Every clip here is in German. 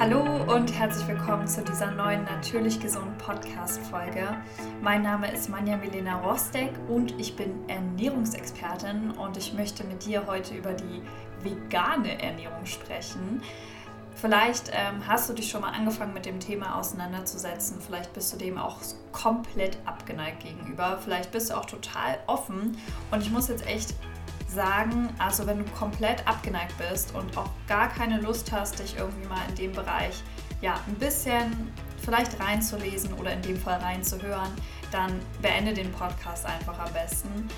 Hallo und herzlich willkommen zu dieser neuen Natürlich Gesund Podcast-Folge. Mein Name ist Manja Milena Rostek und ich bin Ernährungsexpertin und ich möchte mit dir heute über die vegane Ernährung sprechen. Vielleicht ähm, hast du dich schon mal angefangen mit dem Thema auseinanderzusetzen. Vielleicht bist du dem auch komplett abgeneigt gegenüber. Vielleicht bist du auch total offen. Und ich muss jetzt echt sagen, also wenn du komplett abgeneigt bist und auch gar keine Lust hast, dich irgendwie mal in dem Bereich ja ein bisschen vielleicht reinzulesen oder in dem Fall reinzuhören, dann beende den Podcast einfach am besten.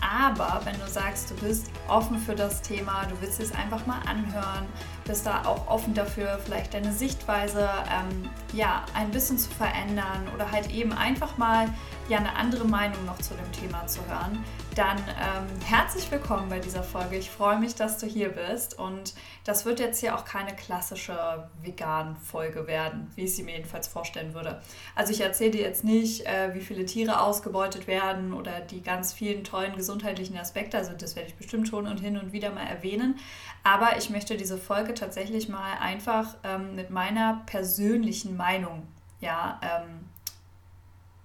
Aber wenn du sagst, du bist offen für das Thema, du willst es einfach mal anhören, bist da auch offen dafür, vielleicht deine Sichtweise ähm, ja, ein bisschen zu verändern oder halt eben einfach mal ja, eine andere Meinung noch zu dem Thema zu hören, dann ähm, herzlich willkommen bei dieser Folge. Ich freue mich, dass du hier bist und das wird jetzt hier auch keine klassische vegan-Folge werden, wie ich sie mir jedenfalls vorstellen würde. Also ich erzähle dir jetzt nicht, äh, wie viele Tiere ausgebeutet werden oder die ganz vielen tollen gesundheitlichen Aspekte, also das werde ich bestimmt schon und hin und wieder mal erwähnen, aber ich möchte diese Folge tatsächlich mal einfach ähm, mit meiner persönlichen Meinung ja, ähm,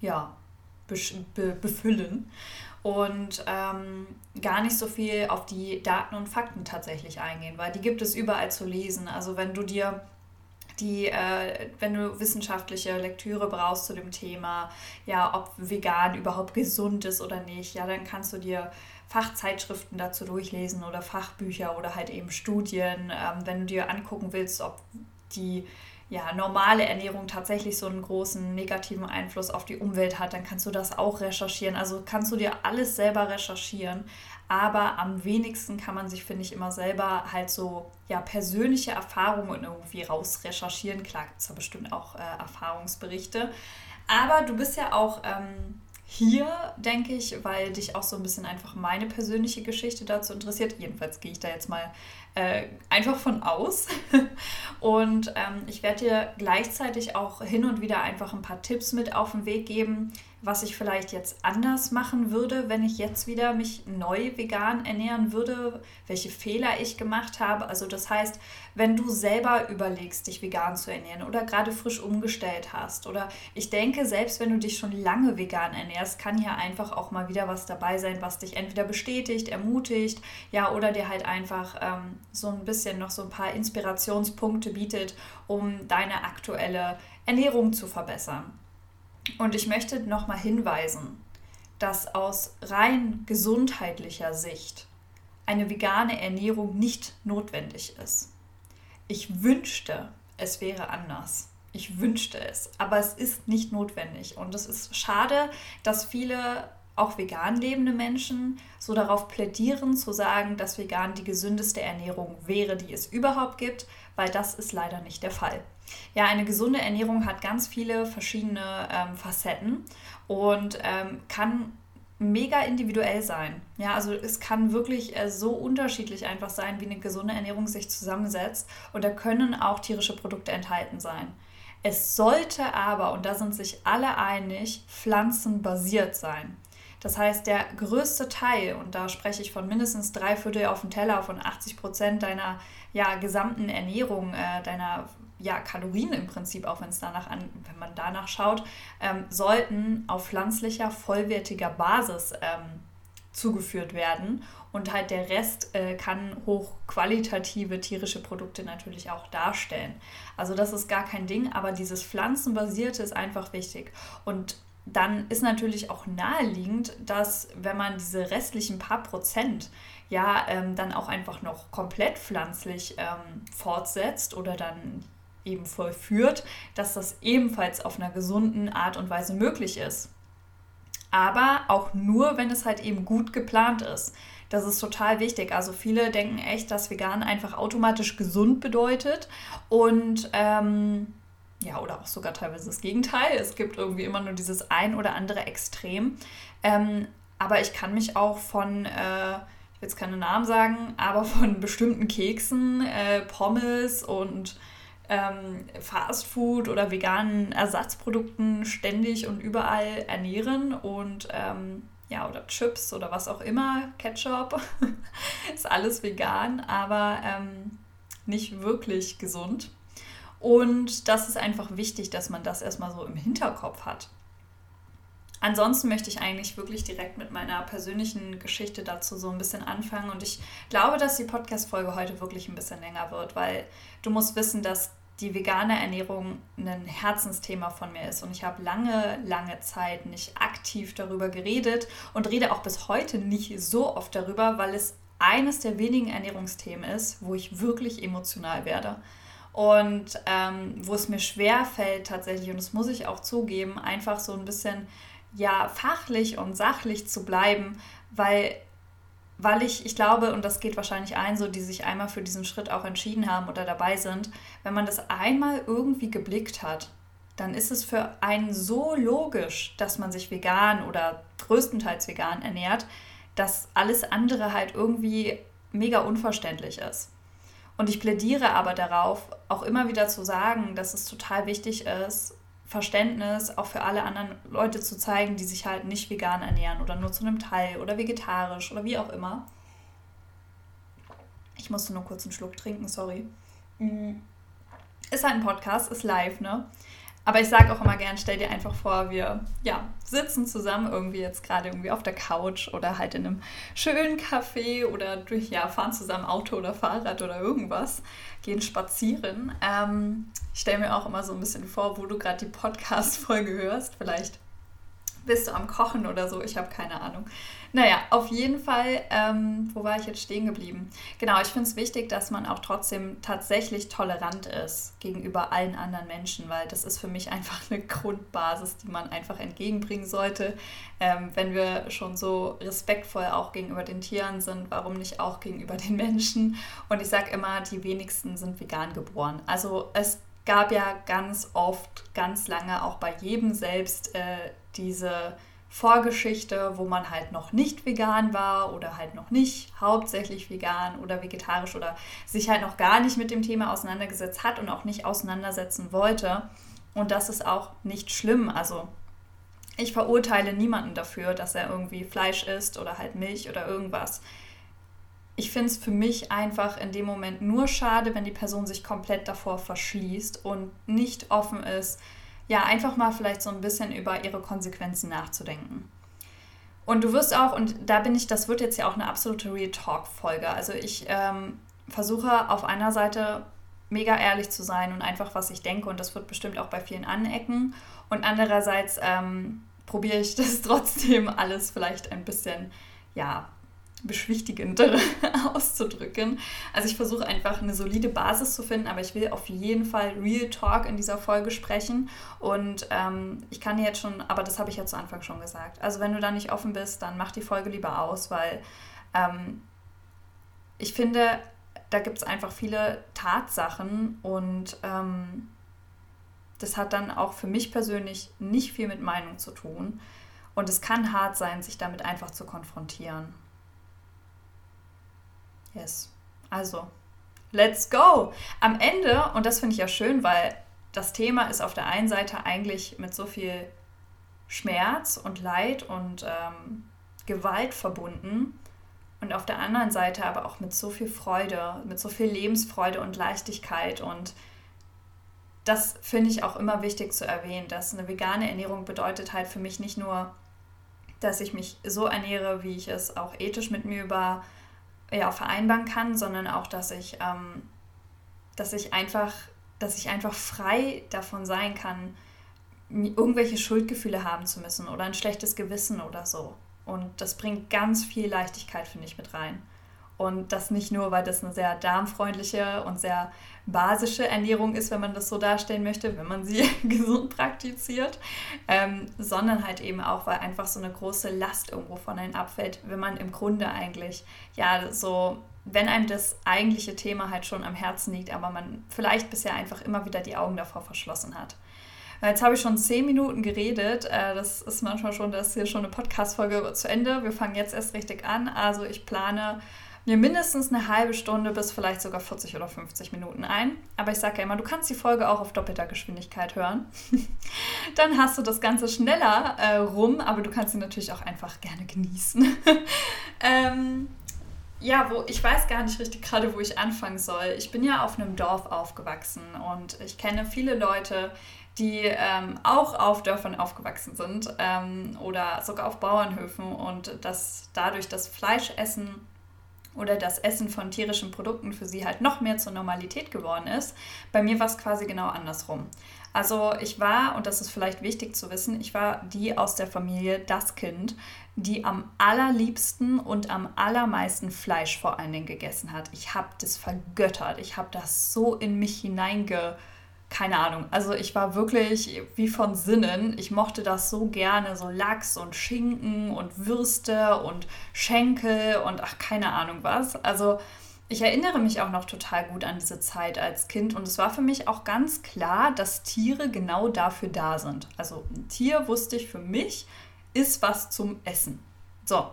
ja, be befüllen und ähm, gar nicht so viel auf die Daten und Fakten tatsächlich eingehen, weil die gibt es überall zu lesen. Also wenn du dir die, äh, wenn du wissenschaftliche Lektüre brauchst zu dem Thema, ja, ob vegan überhaupt gesund ist oder nicht, ja, dann kannst du dir Fachzeitschriften dazu durchlesen oder Fachbücher oder halt eben Studien, ähm, wenn du dir angucken willst, ob die ja, normale Ernährung tatsächlich so einen großen negativen Einfluss auf die Umwelt hat, dann kannst du das auch recherchieren. Also kannst du dir alles selber recherchieren. Aber am wenigsten kann man sich, finde ich, immer selber halt so ja, persönliche Erfahrungen irgendwie rausrecherchieren. Klar gibt es da bestimmt auch äh, Erfahrungsberichte. Aber du bist ja auch ähm, hier, denke ich, weil dich auch so ein bisschen einfach meine persönliche Geschichte dazu interessiert. Jedenfalls gehe ich da jetzt mal äh, einfach von aus. und ähm, ich werde dir gleichzeitig auch hin und wieder einfach ein paar Tipps mit auf den Weg geben, was ich vielleicht jetzt anders machen würde, wenn ich jetzt wieder mich neu vegan ernähren würde, welche Fehler ich gemacht habe. Also das heißt, wenn du selber überlegst, dich vegan zu ernähren oder gerade frisch umgestellt hast oder ich denke, selbst wenn du dich schon lange vegan ernährst, kann hier einfach auch mal wieder was dabei sein, was dich entweder bestätigt, ermutigt, ja, oder dir halt einfach ähm, so ein bisschen noch so ein paar Inspirationspunkte bietet, um deine aktuelle Ernährung zu verbessern. Und ich möchte nochmal hinweisen, dass aus rein gesundheitlicher Sicht eine vegane Ernährung nicht notwendig ist. Ich wünschte, es wäre anders. Ich wünschte es, aber es ist nicht notwendig. Und es ist schade, dass viele auch vegan lebende Menschen so darauf plädieren, zu sagen, dass vegan die gesündeste Ernährung wäre, die es überhaupt gibt, weil das ist leider nicht der Fall. Ja, eine gesunde Ernährung hat ganz viele verschiedene ähm, Facetten und ähm, kann mega individuell sein. Ja, also es kann wirklich äh, so unterschiedlich einfach sein, wie eine gesunde Ernährung sich zusammensetzt und da können auch tierische Produkte enthalten sein. Es sollte aber, und da sind sich alle einig, pflanzenbasiert sein. Das heißt, der größte Teil, und da spreche ich von mindestens drei Viertel auf dem Teller, von 80 Prozent deiner ja, gesamten Ernährung, äh, deiner ja, Kalorien im Prinzip, auch wenn es danach an, wenn man danach schaut, ähm, sollten auf pflanzlicher, vollwertiger Basis ähm, zugeführt werden. Und halt der Rest äh, kann hochqualitative tierische Produkte natürlich auch darstellen. Also das ist gar kein Ding, aber dieses Pflanzenbasierte ist einfach wichtig. Und dann ist natürlich auch naheliegend, dass wenn man diese restlichen paar Prozent ja ähm, dann auch einfach noch komplett pflanzlich ähm, fortsetzt oder dann eben vollführt, dass das ebenfalls auf einer gesunden Art und Weise möglich ist. Aber auch nur, wenn es halt eben gut geplant ist. Das ist total wichtig. Also viele denken echt, dass vegan einfach automatisch gesund bedeutet und ähm, ja, oder auch sogar teilweise das Gegenteil. Es gibt irgendwie immer nur dieses ein oder andere Extrem. Ähm, aber ich kann mich auch von, äh, ich will jetzt keine Namen sagen, aber von bestimmten Keksen, äh, Pommes und ähm, Fastfood oder veganen Ersatzprodukten ständig und überall ernähren und ähm, ja, oder Chips oder was auch immer, Ketchup, ist alles vegan, aber ähm, nicht wirklich gesund. Und das ist einfach wichtig, dass man das erstmal so im Hinterkopf hat. Ansonsten möchte ich eigentlich wirklich direkt mit meiner persönlichen Geschichte dazu so ein bisschen anfangen. Und ich glaube, dass die Podcast-Folge heute wirklich ein bisschen länger wird, weil du musst wissen, dass die vegane Ernährung ein Herzensthema von mir ist. Und ich habe lange, lange Zeit nicht aktiv darüber geredet und rede auch bis heute nicht so oft darüber, weil es eines der wenigen Ernährungsthemen ist, wo ich wirklich emotional werde. Und ähm, wo es mir schwer fällt tatsächlich, und das muss ich auch zugeben, einfach so ein bisschen ja fachlich und sachlich zu bleiben, weil weil ich, ich glaube, und das geht wahrscheinlich ein, so die sich einmal für diesen Schritt auch entschieden haben oder dabei sind, wenn man das einmal irgendwie geblickt hat, dann ist es für einen so logisch, dass man sich vegan oder größtenteils vegan ernährt, dass alles andere halt irgendwie mega unverständlich ist. Und ich plädiere aber darauf, auch immer wieder zu sagen, dass es total wichtig ist, Verständnis auch für alle anderen Leute zu zeigen, die sich halt nicht vegan ernähren oder nur zu einem Teil oder vegetarisch oder wie auch immer. Ich musste nur kurz einen Schluck trinken, sorry. Mm. Ist halt ein Podcast, ist live, ne? Aber ich sage auch immer gern, stell dir einfach vor, wir ja, sitzen zusammen irgendwie jetzt gerade irgendwie auf der Couch oder halt in einem schönen Café oder durch, ja, fahren zusammen Auto oder Fahrrad oder irgendwas, gehen spazieren. Ähm, ich stelle mir auch immer so ein bisschen vor, wo du gerade die Podcast-Folge hörst. Vielleicht bist du am Kochen oder so, ich habe keine Ahnung. Naja, auf jeden Fall, ähm, wo war ich jetzt stehen geblieben? Genau, ich finde es wichtig, dass man auch trotzdem tatsächlich tolerant ist gegenüber allen anderen Menschen, weil das ist für mich einfach eine Grundbasis, die man einfach entgegenbringen sollte. Ähm, wenn wir schon so respektvoll auch gegenüber den Tieren sind, warum nicht auch gegenüber den Menschen? Und ich sage immer, die wenigsten sind vegan geboren. Also es gab ja ganz oft, ganz lange auch bei jedem selbst äh, diese Vorgeschichte, wo man halt noch nicht vegan war oder halt noch nicht hauptsächlich vegan oder vegetarisch oder sich halt noch gar nicht mit dem Thema auseinandergesetzt hat und auch nicht auseinandersetzen wollte. Und das ist auch nicht schlimm. Also ich verurteile niemanden dafür, dass er irgendwie Fleisch isst oder halt Milch oder irgendwas. Ich finde es für mich einfach in dem Moment nur schade, wenn die Person sich komplett davor verschließt und nicht offen ist, ja, einfach mal vielleicht so ein bisschen über ihre Konsequenzen nachzudenken. Und du wirst auch, und da bin ich, das wird jetzt ja auch eine absolute Real Talk-Folge. Also ich ähm, versuche auf einer Seite mega ehrlich zu sein und einfach, was ich denke, und das wird bestimmt auch bei vielen anecken. Und andererseits ähm, probiere ich das trotzdem alles vielleicht ein bisschen, ja, beschwichtigender auszudrücken. Also ich versuche einfach eine solide Basis zu finden, aber ich will auf jeden Fall Real Talk in dieser Folge sprechen. Und ähm, ich kann jetzt schon, aber das habe ich ja zu Anfang schon gesagt. Also wenn du da nicht offen bist, dann mach die Folge lieber aus, weil ähm, ich finde, da gibt es einfach viele Tatsachen und ähm, das hat dann auch für mich persönlich nicht viel mit Meinung zu tun. Und es kann hart sein, sich damit einfach zu konfrontieren. Yes. Also, let's go. Am Ende, und das finde ich ja schön, weil das Thema ist auf der einen Seite eigentlich mit so viel Schmerz und Leid und ähm, Gewalt verbunden und auf der anderen Seite aber auch mit so viel Freude, mit so viel Lebensfreude und Leichtigkeit und das finde ich auch immer wichtig zu erwähnen, dass eine vegane Ernährung bedeutet halt für mich nicht nur, dass ich mich so ernähre, wie ich es auch ethisch mit mir über ja, vereinbaren kann, sondern auch, dass ich, ähm, dass ich einfach, dass ich einfach frei davon sein kann, irgendwelche Schuldgefühle haben zu müssen oder ein schlechtes Gewissen oder so. Und das bringt ganz viel Leichtigkeit, finde ich, mit rein. Und das nicht nur, weil das eine sehr darmfreundliche und sehr basische Ernährung ist, wenn man das so darstellen möchte, wenn man sie gesund praktiziert, ähm, sondern halt eben auch, weil einfach so eine große Last irgendwo von einem abfällt, wenn man im Grunde eigentlich, ja, so, wenn einem das eigentliche Thema halt schon am Herzen liegt, aber man vielleicht bisher einfach immer wieder die Augen davor verschlossen hat. Jetzt habe ich schon zehn Minuten geredet. Äh, das ist manchmal schon, das ist hier schon eine Podcast-Folge zu Ende. Wir fangen jetzt erst richtig an. Also ich plane mir mindestens eine halbe Stunde bis vielleicht sogar 40 oder 50 Minuten ein. Aber ich sage ja immer, du kannst die Folge auch auf doppelter Geschwindigkeit hören. Dann hast du das Ganze schneller äh, rum, aber du kannst sie natürlich auch einfach gerne genießen. ähm, ja, wo ich weiß gar nicht richtig gerade, wo ich anfangen soll. Ich bin ja auf einem Dorf aufgewachsen und ich kenne viele Leute, die ähm, auch auf Dörfern aufgewachsen sind ähm, oder sogar auf Bauernhöfen und dass dadurch das Fleischessen oder das Essen von tierischen Produkten für sie halt noch mehr zur Normalität geworden ist. Bei mir war es quasi genau andersrum. Also ich war, und das ist vielleicht wichtig zu wissen, ich war die aus der Familie, das Kind, die am allerliebsten und am allermeisten Fleisch vor allen Dingen gegessen hat. Ich habe das vergöttert. Ich habe das so in mich hineinge keine Ahnung. Also ich war wirklich wie von Sinnen. Ich mochte das so gerne, so Lachs und Schinken und Würste und Schenkel und ach, keine Ahnung was. Also ich erinnere mich auch noch total gut an diese Zeit als Kind und es war für mich auch ganz klar, dass Tiere genau dafür da sind. Also ein Tier wusste ich für mich, ist was zum Essen. So,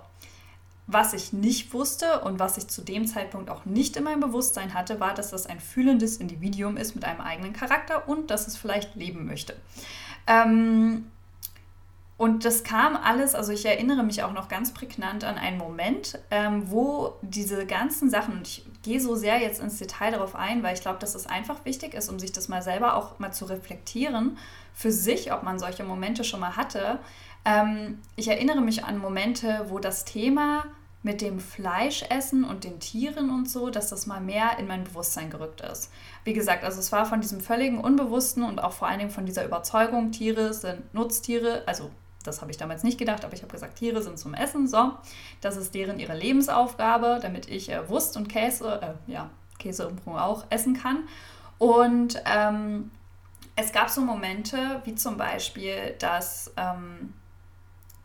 was ich nicht wusste und was ich zu dem Zeitpunkt auch nicht in meinem Bewusstsein hatte, war, dass das ein fühlendes Individuum ist mit einem eigenen Charakter und dass es vielleicht leben möchte. Ähm, und das kam alles, also ich erinnere mich auch noch ganz prägnant an einen Moment, ähm, wo diese ganzen Sachen, und ich gehe so sehr jetzt ins Detail darauf ein, weil ich glaube, dass es einfach wichtig ist, um sich das mal selber auch mal zu reflektieren, für sich, ob man solche Momente schon mal hatte, ähm, ich erinnere mich an Momente, wo das Thema mit dem Fleischessen und den Tieren und so, dass das mal mehr in mein Bewusstsein gerückt ist. Wie gesagt, also es war von diesem völligen Unbewussten und auch vor allen Dingen von dieser Überzeugung, Tiere sind Nutztiere, also das habe ich damals nicht gedacht, aber ich habe gesagt, Tiere sind zum Essen, so. Das ist deren ihre Lebensaufgabe, damit ich äh, Wurst und Käse, äh, ja, Käse und Brot auch essen kann. Und ähm, es gab so Momente, wie zum Beispiel, dass ähm,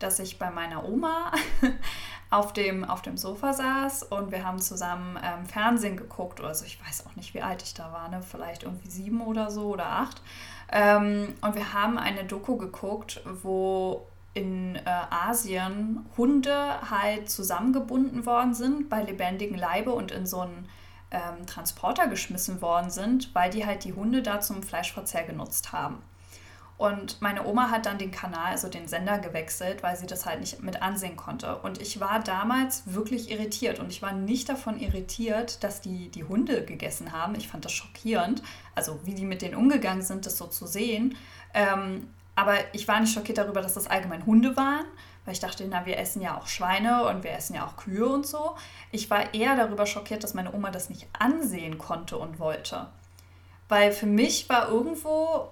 dass ich bei meiner Oma auf dem, auf dem Sofa saß und wir haben zusammen ähm, Fernsehen geguckt. Also ich weiß auch nicht, wie alt ich da war, ne? vielleicht irgendwie sieben oder so oder acht. Ähm, und wir haben eine Doku geguckt, wo in äh, Asien Hunde halt zusammengebunden worden sind bei lebendigem Leibe und in so einen ähm, Transporter geschmissen worden sind, weil die halt die Hunde da zum Fleischverzehr genutzt haben. Und meine Oma hat dann den Kanal, also den Sender gewechselt, weil sie das halt nicht mit ansehen konnte. Und ich war damals wirklich irritiert. Und ich war nicht davon irritiert, dass die die Hunde gegessen haben. Ich fand das schockierend. Also wie die mit denen umgegangen sind, das so zu sehen. Ähm, aber ich war nicht schockiert darüber, dass das allgemein Hunde waren, weil ich dachte, na, wir essen ja auch Schweine und wir essen ja auch Kühe und so. Ich war eher darüber schockiert, dass meine Oma das nicht ansehen konnte und wollte. Weil für mich war irgendwo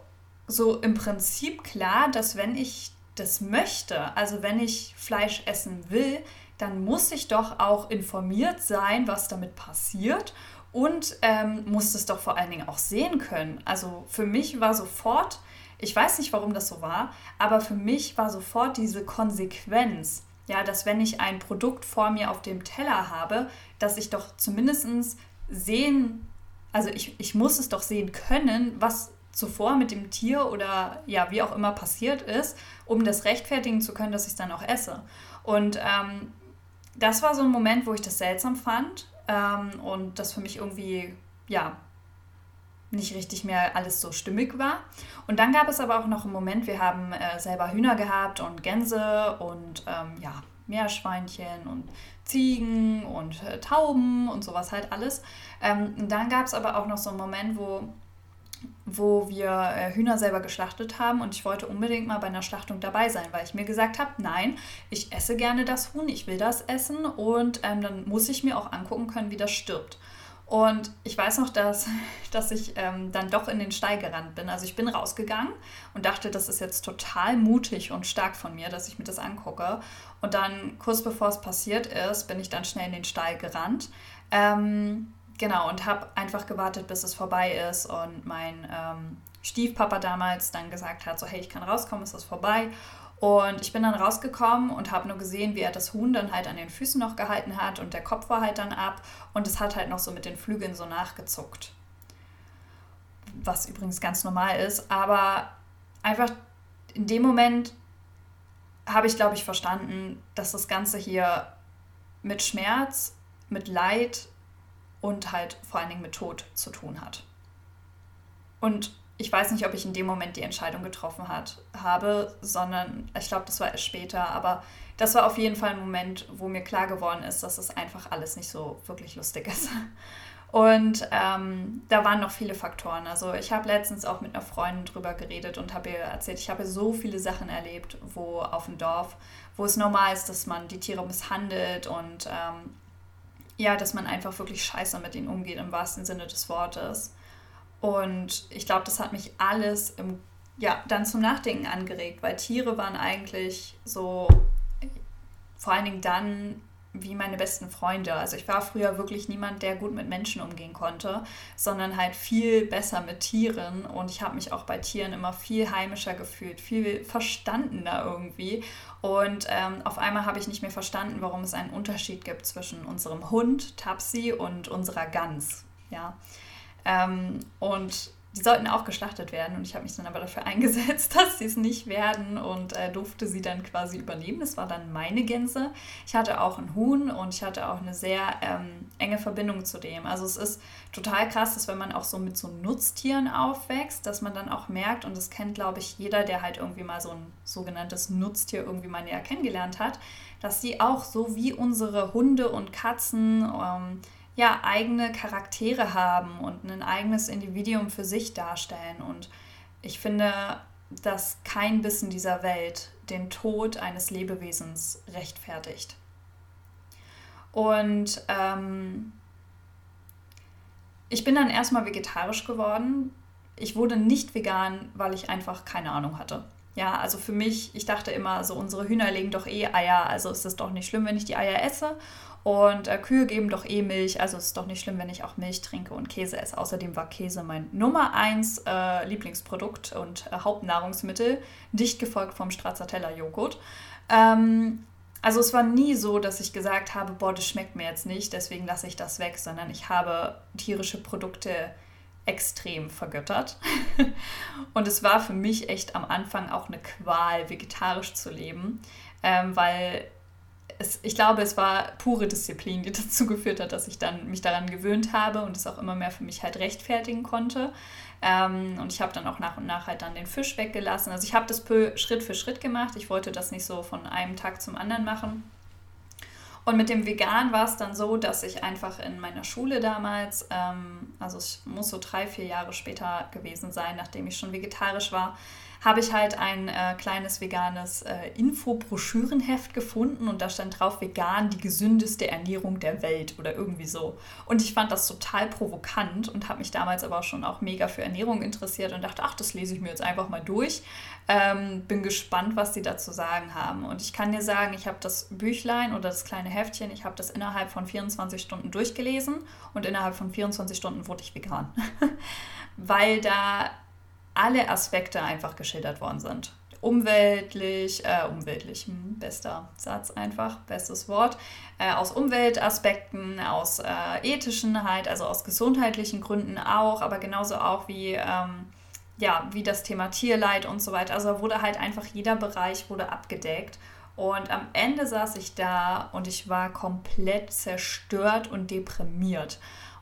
so im Prinzip klar, dass wenn ich das möchte, also wenn ich Fleisch essen will, dann muss ich doch auch informiert sein, was damit passiert und ähm, muss es doch vor allen Dingen auch sehen können. Also für mich war sofort, ich weiß nicht, warum das so war, aber für mich war sofort diese Konsequenz, ja, dass wenn ich ein Produkt vor mir auf dem Teller habe, dass ich doch zumindest sehen, also ich, ich muss es doch sehen können, was zuvor mit dem Tier oder ja, wie auch immer passiert ist, um das rechtfertigen zu können, dass ich es dann auch esse. Und ähm, das war so ein Moment, wo ich das seltsam fand ähm, und das für mich irgendwie, ja, nicht richtig mehr alles so stimmig war. Und dann gab es aber auch noch einen Moment, wir haben äh, selber Hühner gehabt und Gänse und ähm, ja, Meerschweinchen und Ziegen und äh, Tauben und sowas halt alles. Ähm, und dann gab es aber auch noch so einen Moment, wo wo wir äh, Hühner selber geschlachtet haben und ich wollte unbedingt mal bei einer Schlachtung dabei sein, weil ich mir gesagt habe, nein, ich esse gerne das Huhn, ich will das essen und ähm, dann muss ich mir auch angucken können, wie das stirbt. Und ich weiß noch, dass, dass ich ähm, dann doch in den Stall gerannt bin. Also ich bin rausgegangen und dachte, das ist jetzt total mutig und stark von mir, dass ich mir das angucke. Und dann kurz bevor es passiert ist, bin ich dann schnell in den Stall gerannt. Ähm, Genau, und habe einfach gewartet, bis es vorbei ist und mein ähm, Stiefpapa damals dann gesagt hat, so hey, ich kann rauskommen, ist das vorbei. Und ich bin dann rausgekommen und habe nur gesehen, wie er das Huhn dann halt an den Füßen noch gehalten hat und der Kopf war halt dann ab und es hat halt noch so mit den Flügeln so nachgezuckt. Was übrigens ganz normal ist, aber einfach in dem Moment habe ich, glaube ich, verstanden, dass das Ganze hier mit Schmerz, mit Leid und halt vor allen Dingen mit Tod zu tun hat. Und ich weiß nicht, ob ich in dem Moment die Entscheidung getroffen hat, habe, sondern ich glaube, das war erst später. Aber das war auf jeden Fall ein Moment, wo mir klar geworden ist, dass es einfach alles nicht so wirklich lustig ist. Und ähm, da waren noch viele Faktoren. Also ich habe letztens auch mit einer Freundin drüber geredet und habe ihr erzählt, ich habe so viele Sachen erlebt, wo auf dem Dorf, wo es normal ist, dass man die Tiere misshandelt und ähm, ja, dass man einfach wirklich scheiße mit ihnen umgeht, im wahrsten Sinne des Wortes. Und ich glaube, das hat mich alles im, ja, dann zum Nachdenken angeregt, weil Tiere waren eigentlich so, vor allen Dingen dann wie meine besten Freunde. Also ich war früher wirklich niemand, der gut mit Menschen umgehen konnte, sondern halt viel besser mit Tieren. Und ich habe mich auch bei Tieren immer viel heimischer gefühlt, viel verstandener irgendwie. Und ähm, auf einmal habe ich nicht mehr verstanden, warum es einen Unterschied gibt zwischen unserem Hund, Tapsi, und unserer Gans. Ja. Ähm, und die sollten auch geschlachtet werden und ich habe mich dann aber dafür eingesetzt, dass sie es nicht werden und äh, durfte sie dann quasi übernehmen. Das war dann meine Gänse. Ich hatte auch einen Huhn und ich hatte auch eine sehr ähm, enge Verbindung zu dem. Also es ist total krass, dass wenn man auch so mit so Nutztieren aufwächst, dass man dann auch merkt, und das kennt, glaube ich, jeder, der halt irgendwie mal so ein sogenanntes Nutztier irgendwie mal näher kennengelernt hat, dass die auch so wie unsere Hunde und Katzen ähm, ja eigene Charaktere haben und ein eigenes Individuum für sich darstellen. Und ich finde, dass kein Bissen dieser Welt den Tod eines Lebewesens rechtfertigt. Und ähm, ich bin dann erstmal vegetarisch geworden. Ich wurde nicht vegan, weil ich einfach keine Ahnung hatte. Ja, also für mich, ich dachte immer, so unsere Hühner legen doch eh Eier, also ist es doch nicht schlimm, wenn ich die Eier esse. Und äh, Kühe geben doch eh Milch, also ist doch nicht schlimm, wenn ich auch Milch trinke und Käse esse. Außerdem war Käse mein Nummer 1 äh, Lieblingsprodukt und äh, Hauptnahrungsmittel, dicht gefolgt vom Stracciatella Joghurt. Ähm, also es war nie so, dass ich gesagt habe, boah, das schmeckt mir jetzt nicht, deswegen lasse ich das weg, sondern ich habe tierische Produkte extrem vergöttert. und es war für mich echt am Anfang auch eine Qual, vegetarisch zu leben, ähm, weil es, ich glaube, es war pure Disziplin, die dazu geführt hat, dass ich dann mich daran gewöhnt habe und es auch immer mehr für mich halt rechtfertigen konnte. Ähm, und ich habe dann auch nach und nach halt dann den Fisch weggelassen. Also ich habe das Schritt für Schritt gemacht. Ich wollte das nicht so von einem Tag zum anderen machen. Und mit dem Vegan war es dann so, dass ich einfach in meiner Schule damals, ähm, also es muss so drei, vier Jahre später gewesen sein, nachdem ich schon vegetarisch war, habe ich halt ein äh, kleines veganes äh, Infobroschürenheft gefunden und da stand drauf vegan die gesündeste Ernährung der Welt oder irgendwie so. Und ich fand das total provokant und habe mich damals aber schon auch mega für Ernährung interessiert und dachte, ach, das lese ich mir jetzt einfach mal durch. Ähm, bin gespannt, was die dazu sagen haben. Und ich kann dir sagen, ich habe das Büchlein oder das kleine Heftchen, ich habe das innerhalb von 24 Stunden durchgelesen und innerhalb von 24 Stunden wurde ich vegan. Weil da alle Aspekte einfach geschildert worden sind. Umweltlich, äh, umweltlich, hm, bester Satz einfach, bestes Wort, äh, aus Umweltaspekten, aus äh, ethischen halt, also aus gesundheitlichen Gründen auch, aber genauso auch wie, ähm, ja, wie das Thema Tierleid und so weiter. Also wurde halt einfach jeder Bereich wurde abgedeckt. Und am Ende saß ich da und ich war komplett zerstört und deprimiert.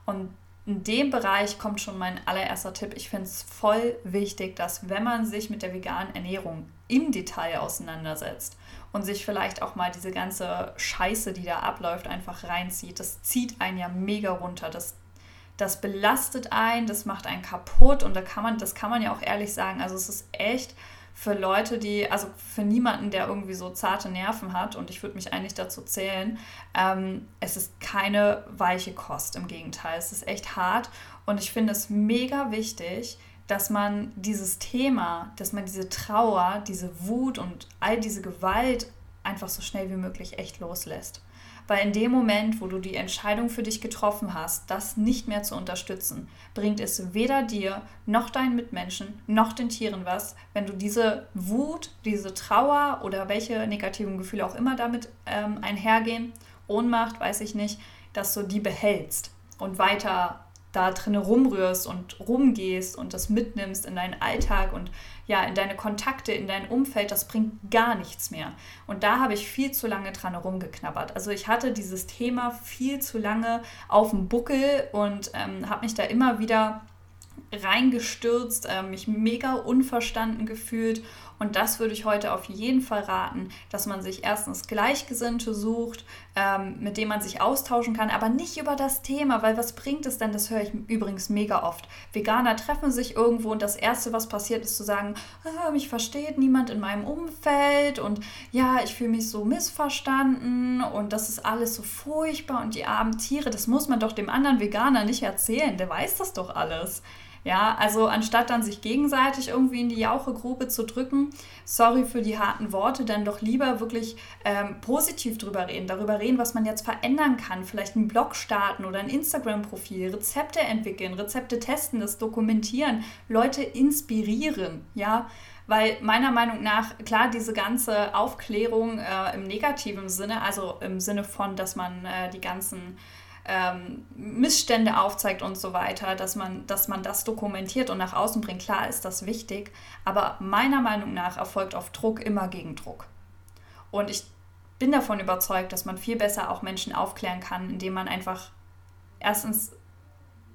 Und in dem Bereich kommt schon mein allererster Tipp. Ich finde es voll wichtig, dass wenn man sich mit der veganen Ernährung im Detail auseinandersetzt und sich vielleicht auch mal diese ganze Scheiße, die da abläuft, einfach reinzieht, das zieht einen ja mega runter. Das, das belastet einen, das macht einen kaputt und da kann man, das kann man ja auch ehrlich sagen. Also es ist echt für Leute, die, also für niemanden, der irgendwie so zarte Nerven hat, und ich würde mich eigentlich dazu zählen, ähm, es ist keine weiche Kost, im Gegenteil, es ist echt hart und ich finde es mega wichtig, dass man dieses Thema, dass man diese Trauer, diese Wut und all diese Gewalt einfach so schnell wie möglich echt loslässt. Weil in dem Moment, wo du die Entscheidung für dich getroffen hast, das nicht mehr zu unterstützen, bringt es weder dir noch deinen Mitmenschen noch den Tieren was, wenn du diese Wut, diese Trauer oder welche negativen Gefühle auch immer damit ähm, einhergehen, Ohnmacht, weiß ich nicht, dass du die behältst und weiter da drin rumrührst und rumgehst und das mitnimmst in deinen Alltag und ja, in deine Kontakte, in dein Umfeld, das bringt gar nichts mehr. Und da habe ich viel zu lange dran herumgeknabbert. Also ich hatte dieses Thema viel zu lange auf dem Buckel und ähm, habe mich da immer wieder reingestürzt, äh, mich mega unverstanden gefühlt. Und das würde ich heute auf jeden Fall raten, dass man sich erstens Gleichgesinnte sucht, ähm, mit denen man sich austauschen kann, aber nicht über das Thema, weil was bringt es denn? Das höre ich übrigens mega oft. Veganer treffen sich irgendwo und das Erste, was passiert, ist zu sagen, ah, mich versteht niemand in meinem Umfeld und ja, ich fühle mich so missverstanden und das ist alles so furchtbar und die armen Tiere, das muss man doch dem anderen Veganer nicht erzählen, der weiß das doch alles. Ja, also anstatt dann sich gegenseitig irgendwie in die Jauchegrube zu drücken, sorry für die harten Worte, dann doch lieber wirklich ähm, positiv drüber reden, darüber reden, was man jetzt verändern kann, vielleicht einen Blog starten oder ein Instagram-Profil, Rezepte entwickeln, Rezepte testen, das dokumentieren, Leute inspirieren, ja, weil meiner Meinung nach, klar, diese ganze Aufklärung äh, im negativen Sinne, also im Sinne von, dass man äh, die ganzen ähm, Missstände aufzeigt und so weiter, dass man, dass man das dokumentiert und nach außen bringt. Klar ist das wichtig, aber meiner Meinung nach erfolgt auf Druck immer Gegendruck. Und ich bin davon überzeugt, dass man viel besser auch Menschen aufklären kann, indem man einfach erstens